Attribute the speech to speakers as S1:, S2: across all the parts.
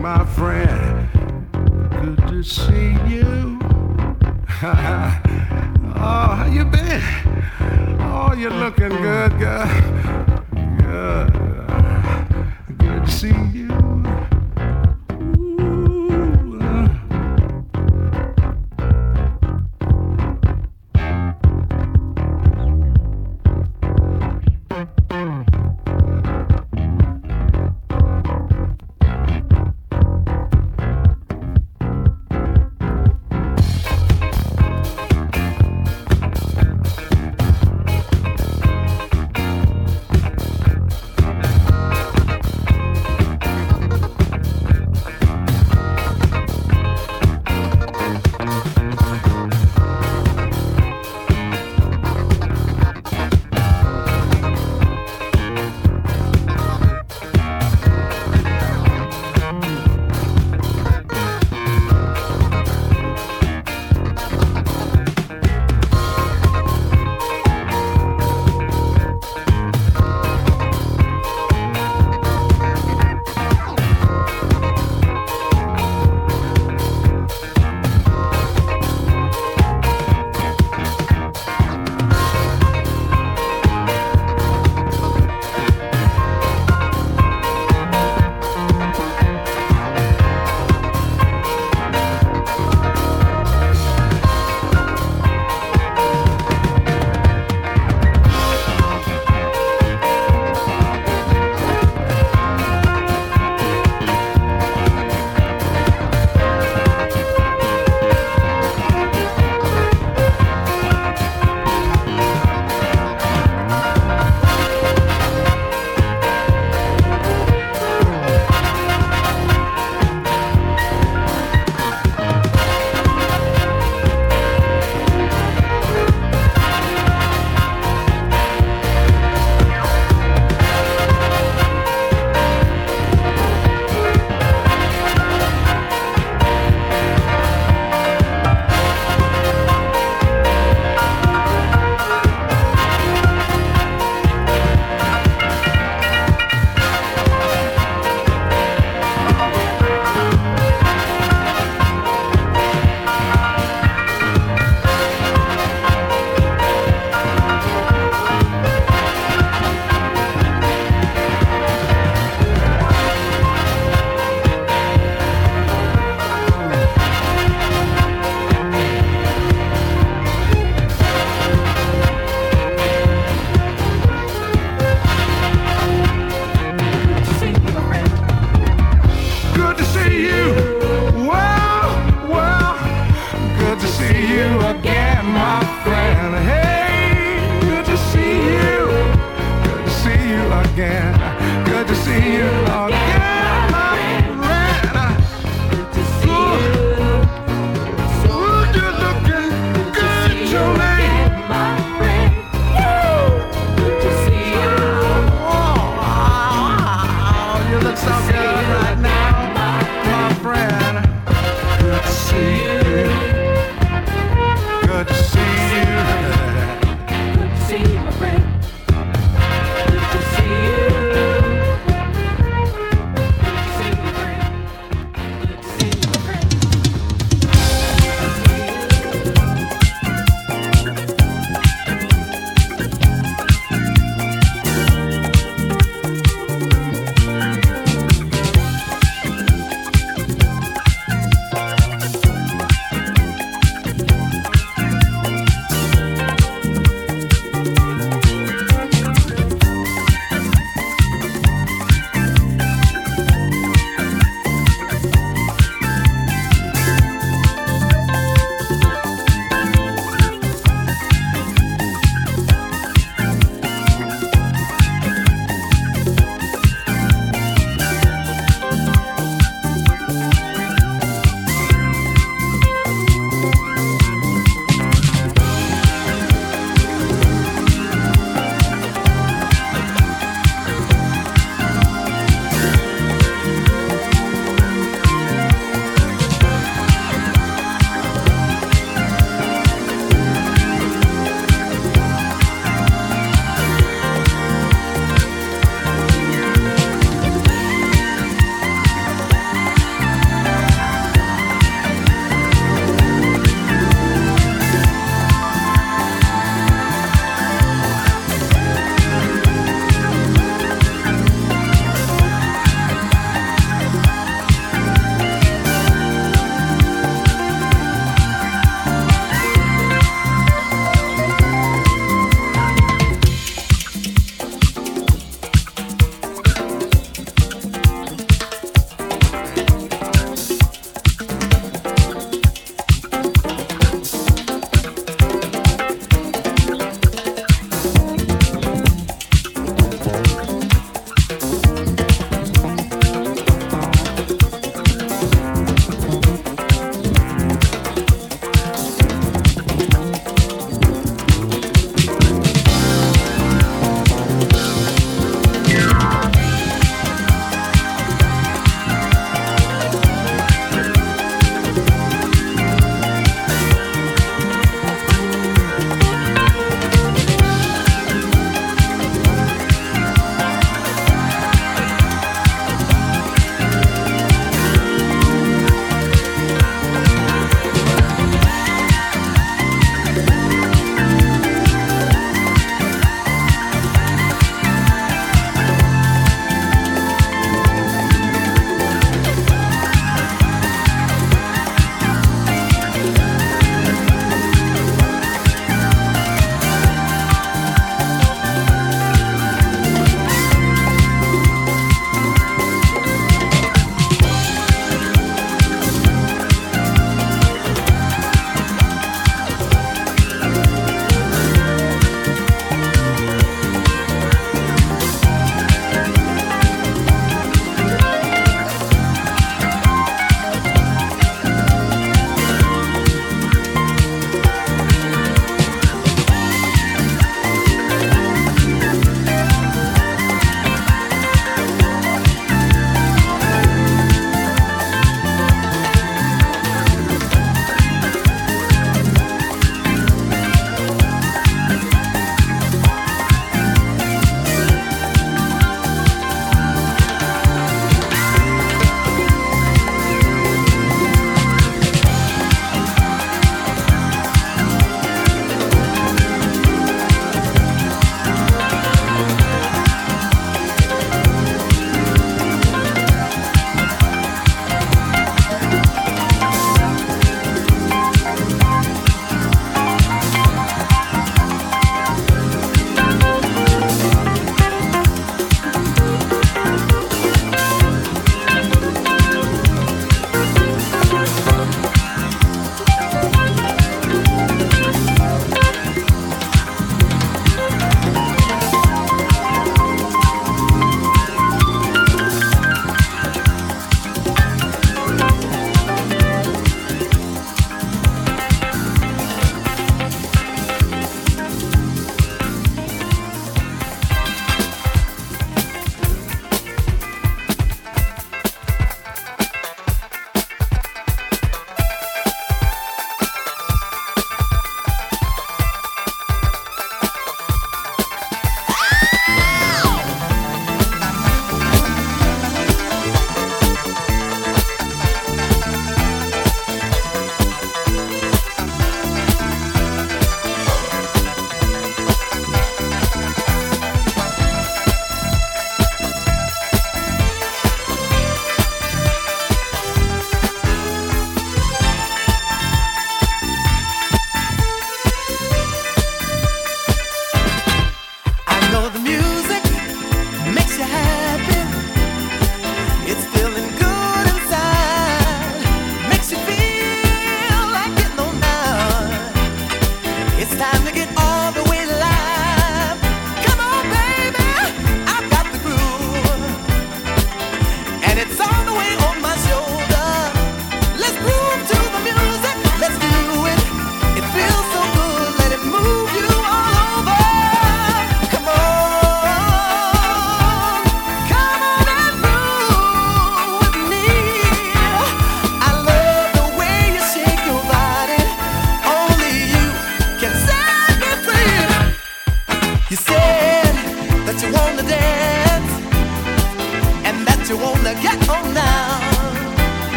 S1: my friend. Good to see you. oh, how you been? Oh, you're looking good, girl. Good. Good to see you.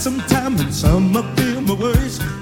S1: some time
S2: and
S3: some of them are worse.